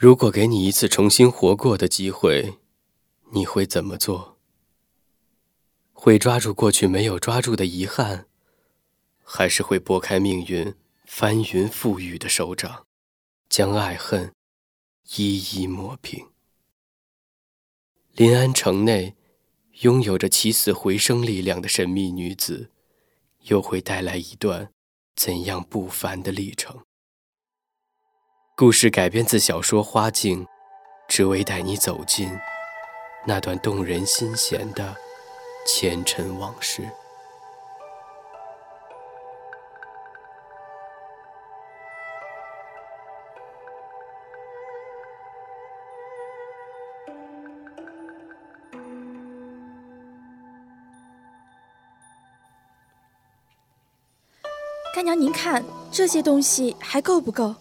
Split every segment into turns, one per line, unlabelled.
如果给你一次重新活过的机会，你会怎么做？会抓住过去没有抓住的遗憾，还是会拨开命运翻云覆雨的手掌，将爱恨一一抹平？临安城内拥有着起死回生力量的神秘女子，又会带来一段怎样不凡的历程？故事改编自小说《花镜》，只为带你走进那段动人心弦的前尘往事。
干娘，您看这些东西还够不够？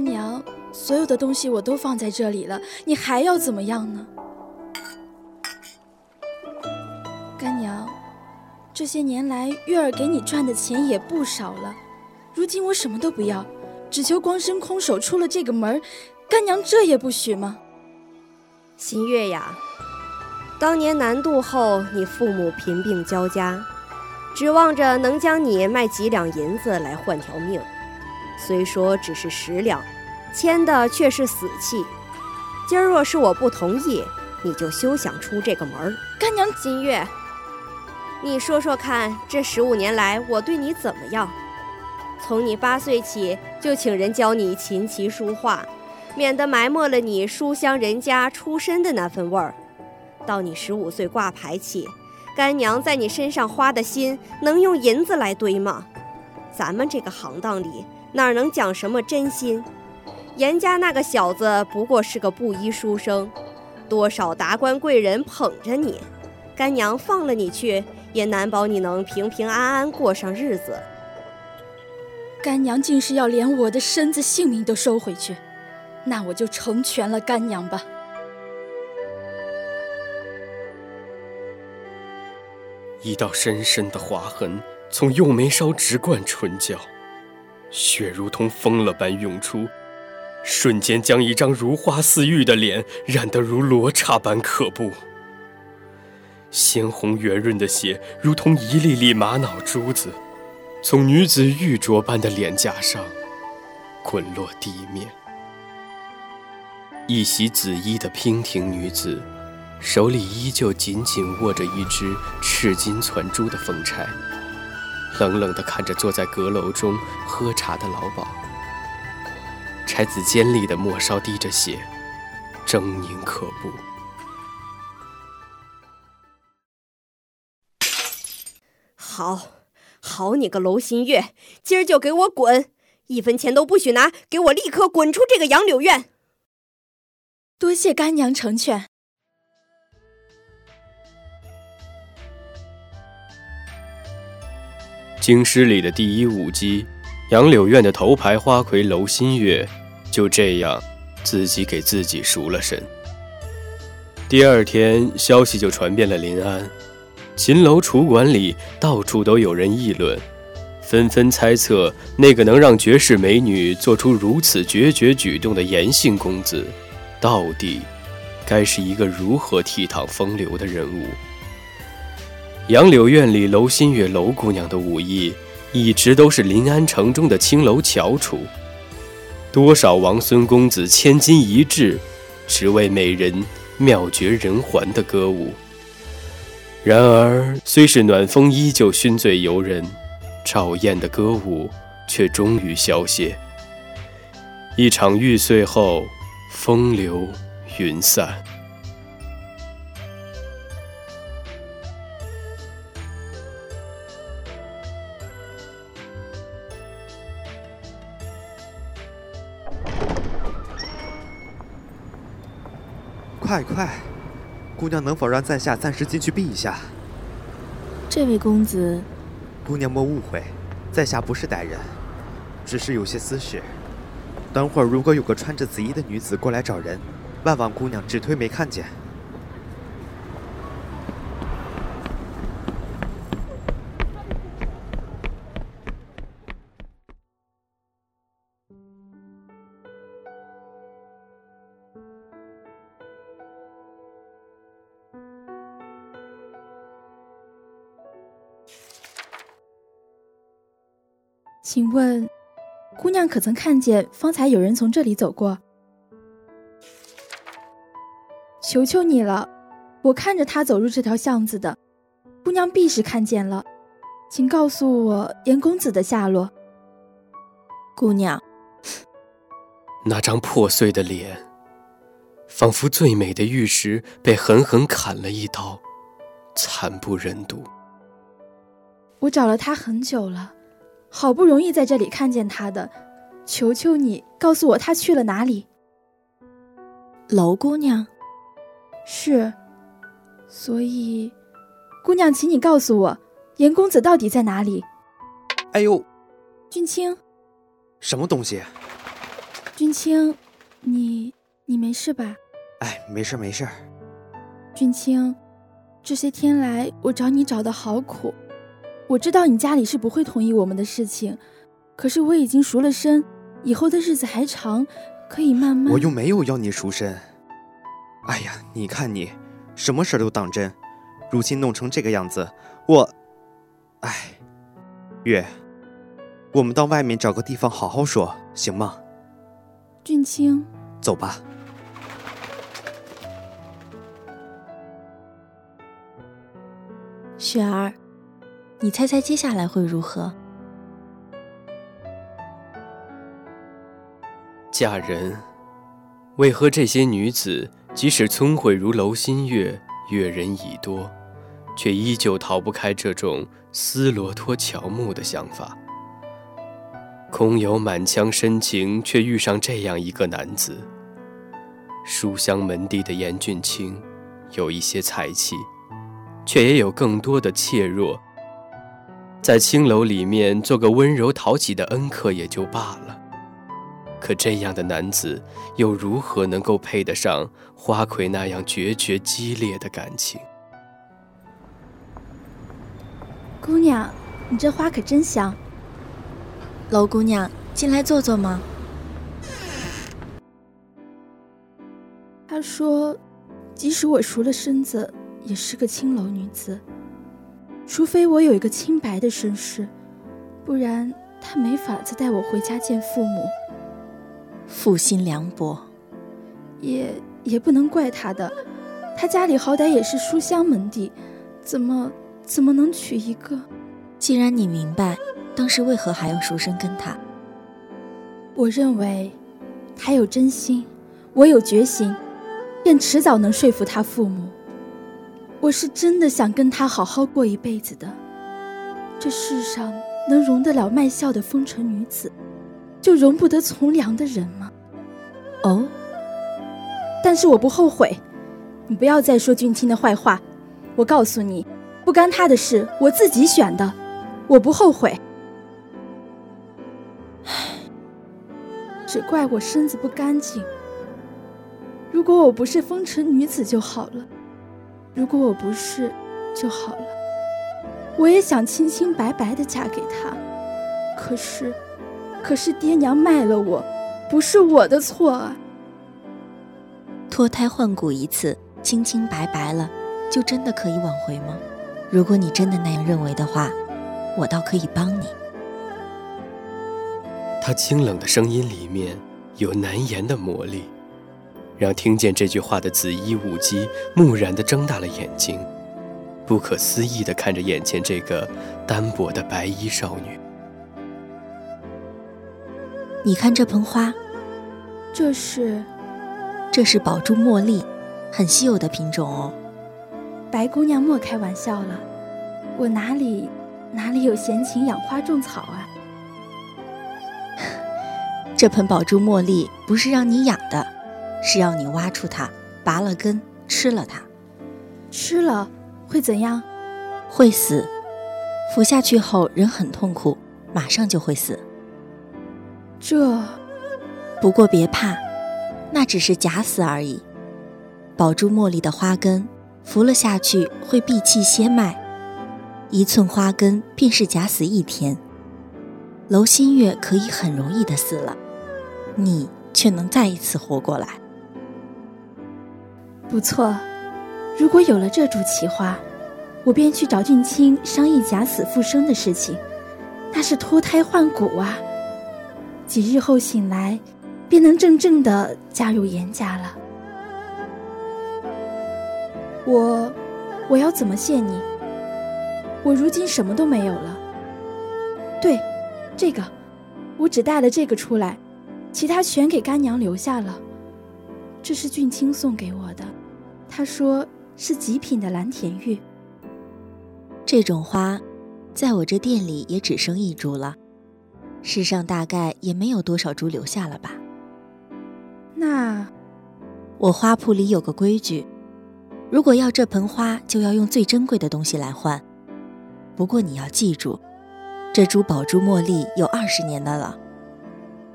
干娘，所有的东西我都放在这里了，你还要怎么样呢？干娘，这些年来月儿给你赚的钱也不少了，如今我什么都不要，只求光身空手出了这个门干娘这也不许吗？
新月呀，当年南渡后，你父母贫病交加，指望着能将你卖几两银子来换条命。虽说只是十两，签的却是死契。今儿若是我不同意，你就休想出这个门儿。
干娘
金月，你说说看，这十五年来我对你怎么样？从你八岁起就请人教你琴棋书画，免得埋没了你书香人家出身的那份味儿。到你十五岁挂牌起，干娘在你身上花的心能用银子来堆吗？咱们这个行当里。哪能讲什么真心？严家那个小子不过是个布衣书生，多少达官贵人捧着你，干娘放了你去，也难保你能平平安安过上日子。
干娘竟是要连我的身子性命都收回去，那我就成全了干娘吧。
一道深深的划痕从右眉梢直贯唇角。血如同疯了般涌出，瞬间将一张如花似玉的脸染得如罗刹般可怖。鲜红圆润的血如同一粒粒玛瑙珠子，从女子玉镯般的脸颊上滚落地面。一袭紫衣的娉婷女子，手里依旧紧紧握着一只赤金攒珠的凤钗。冷冷地看着坐在阁楼中喝茶的老鸨，钗子尖利的末梢滴着血，狰狞可怖。
好，好你个娄新月，今儿就给我滚，一分钱都不许拿，给我立刻滚出这个杨柳院！
多谢干娘成全。
京师里的第一舞姬，杨柳院的头牌花魁娄新月，就这样自己给自己赎了身。第二天，消息就传遍了临安，秦楼楚馆里到处都有人议论，纷纷猜测那个能让绝世美女做出如此决绝举动的严姓公子，到底该是一个如何倜傥风流的人物。杨柳院里，娄新月娄姑娘的武艺一直都是临安城中的青楼翘楚。多少王孙公子千金一掷，只为美人妙绝人寰的歌舞。然而，虽是暖风依旧熏醉游人，赵燕的歌舞却终于消歇。一场玉碎后，风流云散。
快快，姑娘能否让在下暂时进去避一下？
这位公子，
姑娘莫误会，在下不是歹人，只是有些私事。等会儿如果有个穿着紫衣的女子过来找人，万望姑娘只推没看见。
请问，姑娘可曾看见方才有人从这里走过？求求你了，我看着他走入这条巷子的，姑娘必是看见了，请告诉我严公子的下落。
姑娘，
那张破碎的脸，仿佛最美的玉石被狠狠砍了一刀，惨不忍睹。
我找了他很久了。好不容易在这里看见他的，求求你告诉我他去了哪里。
楼姑娘，
是，所以，姑娘，请你告诉我，严公子到底在哪里？
哎呦，
君清，
什么东西？
君清，你你没事吧？
哎，没事没事。
君清，这些天来我找你找的好苦。我知道你家里是不会同意我们的事情，可是我已经赎了身，以后的日子还长，可以慢慢。
我又没有要你赎身。哎呀，你看你，什么事都当真，如今弄成这个样子，我……哎，月，我们到外面找个地方好好说，行吗？
俊清，
走吧。
雪儿。你猜猜接下来会如何？
嫁人，为何这些女子即使聪慧如楼心月，阅人已多，却依旧逃不开这种丝罗托乔木的想法？空有满腔深情，却遇上这样一个男子。书香门第的严俊清，有一些才气，却也有更多的怯弱。在青楼里面做个温柔讨喜的恩客也就罢了，可这样的男子又如何能够配得上花魁那样决绝激烈的感情？
姑娘，你这花可真香。
楼姑娘，进来坐坐吗？
他说，即使我赎了身子，也是个青楼女子。除非我有一个清白的身世，不然他没法再带我回家见父母。
负心凉薄，
也也不能怪他的，他家里好歹也是书香门第，怎么怎么能娶一个？
既然你明白，当时为何还要赎身跟他？
我认为，他有真心，我有决心，便迟早能说服他父母。我是真的想跟他好好过一辈子的。这世上能容得了卖笑的风尘女子，就容不得从良的人吗？
哦，
但是我不后悔。你不要再说俊清的坏话。我告诉你，不干他的事，我自己选的，我不后悔。只怪我身子不干净。如果我不是风尘女子就好了。如果我不是，就好了。我也想清清白白的嫁给他，可是，可是爹娘卖了我，不是我的错啊。
脱胎换骨一次，清清白白了，就真的可以挽回吗？如果你真的那样认为的话，我倒可以帮你。
他清冷的声音里面有难言的魔力，让听见这句话的紫衣舞姬木然地睁大了眼睛，不可思议地看着眼前这个单薄的白衣少女。
你看这盆花，
这是，
这是宝珠茉莉，很稀有的品种哦。
白姑娘莫开玩笑了，我哪里哪里有闲情养花种草啊？
这盆宝珠茉莉不是让你养的，是要你挖出它，拔了根，吃了它。
吃了会怎样？
会死。服下去后人很痛苦，马上就会死。
这，
不过别怕，那只是假死而已。宝珠茉莉的花根服了下去会闭气歇脉，一寸花根便是假死一天。楼心月可以很容易的死了。你却能再一次活过来，
不错。如果有了这株奇花，我便去找俊卿商议假死复生的事情。那是脱胎换骨啊！几日后醒来，便能真正的嫁入严家了。我，我要怎么谢你？我如今什么都没有了。对，这个，我只带了这个出来。其他全给干娘留下了，这是俊卿送给我的，他说是极品的蓝田玉。
这种花，在我这店里也只剩一株了，世上大概也没有多少株留下了吧。
那，
我花铺里有个规矩，如果要这盆花，就要用最珍贵的东西来换。不过你要记住，这株宝珠茉莉有二十年的了。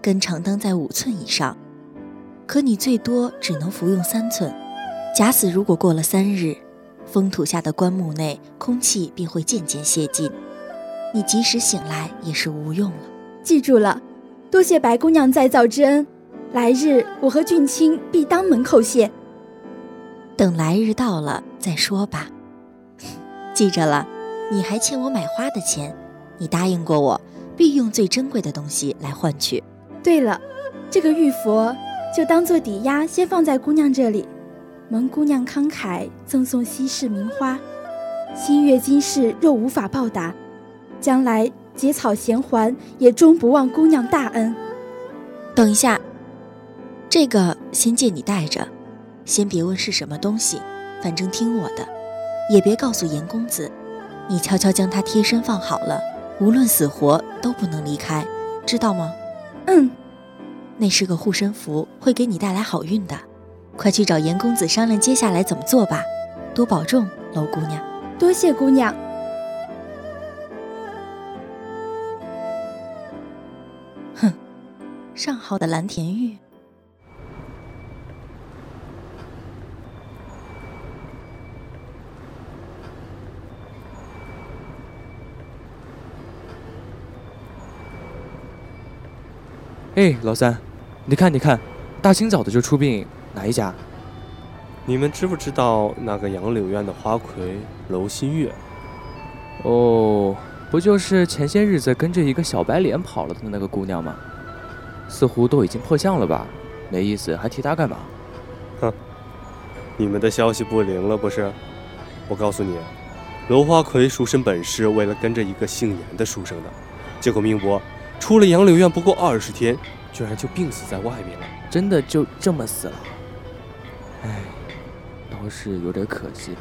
根长当在五寸以上，可你最多只能服用三寸。假死如果过了三日，封土下的棺木内空气便会渐渐泄尽，你即使醒来也是无用了。
记住了，多谢白姑娘再造之恩，来日我和俊卿必当门叩谢。
等来日到了再说吧。记着了，你还欠我买花的钱，你答应过我，必用最珍贵的东西来换取。
对了，这个玉佛就当做抵押，先放在姑娘这里。蒙姑娘慷慨赠送稀世名花，新月今世若无法报答，将来结草衔环，也终不忘姑娘大恩。
等一下，这个先借你带着，先别问是什么东西，反正听我的，也别告诉严公子。你悄悄将它贴身放好了，无论死活都不能离开，知道吗？
嗯，
那是个护身符，会给你带来好运的。快去找严公子商量接下来怎么做吧。多保重，楼姑娘。
多谢姑娘。
哼，上好的蓝田玉。
哎，老三，你看，你看，大清早的就出殡，哪一家？
你们知不知道那个杨柳院的花魁楼新月？
哦，不就是前些日子跟着一个小白脸跑了的那个姑娘吗？似乎都已经破相了吧？没意思，还提她干嘛？
哼，你们的消息不灵了不是？我告诉你，楼花魁书生本是为了跟着一个姓严的书生的，结果命薄。出了杨柳院不过二十天，居然就病死在外面了。
真的就这么死了？唉，倒是有点可惜。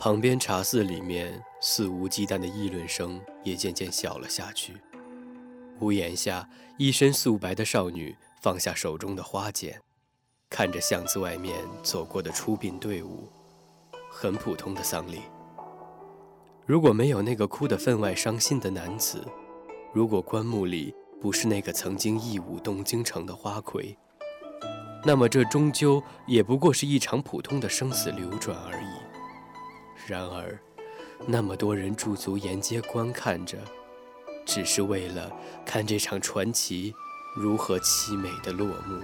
旁边茶肆里面肆无忌惮的议论声也渐渐小了下去。屋檐下，一身素白的少女放下手中的花剪，看着巷子外面走过的出殡队伍，很普通的丧礼。如果没有那个哭得分外伤心的男子，如果棺木里不是那个曾经一舞动京城的花魁，那么这终究也不过是一场普通的生死流转而已。然而，那么多人驻足沿街观看着，只是为了看这场传奇如何凄美的落幕。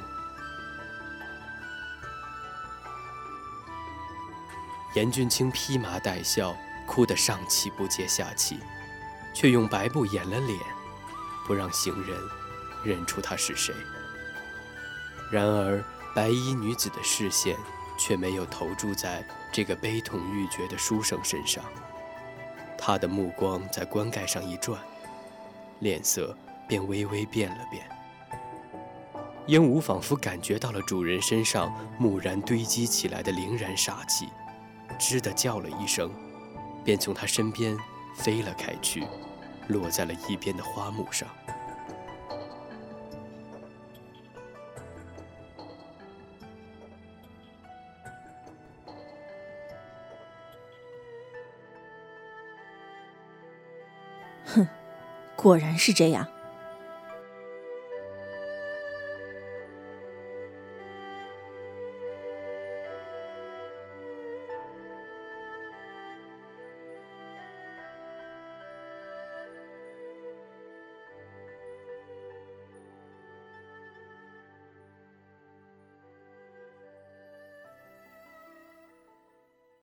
严俊清披麻戴孝，哭得上气不接下气，却用白布掩了脸，不让行人认出他是谁。然而，白衣女子的视线却没有投注在这个悲痛欲绝的书生身上，他的目光在棺盖上一转，脸色便微微变了变。鹦鹉仿佛感觉到了主人身上蓦然堆积起来的凛然煞气。吱的叫了一声，便从他身边飞了开去，落在了一边的花木上。
果然是这样。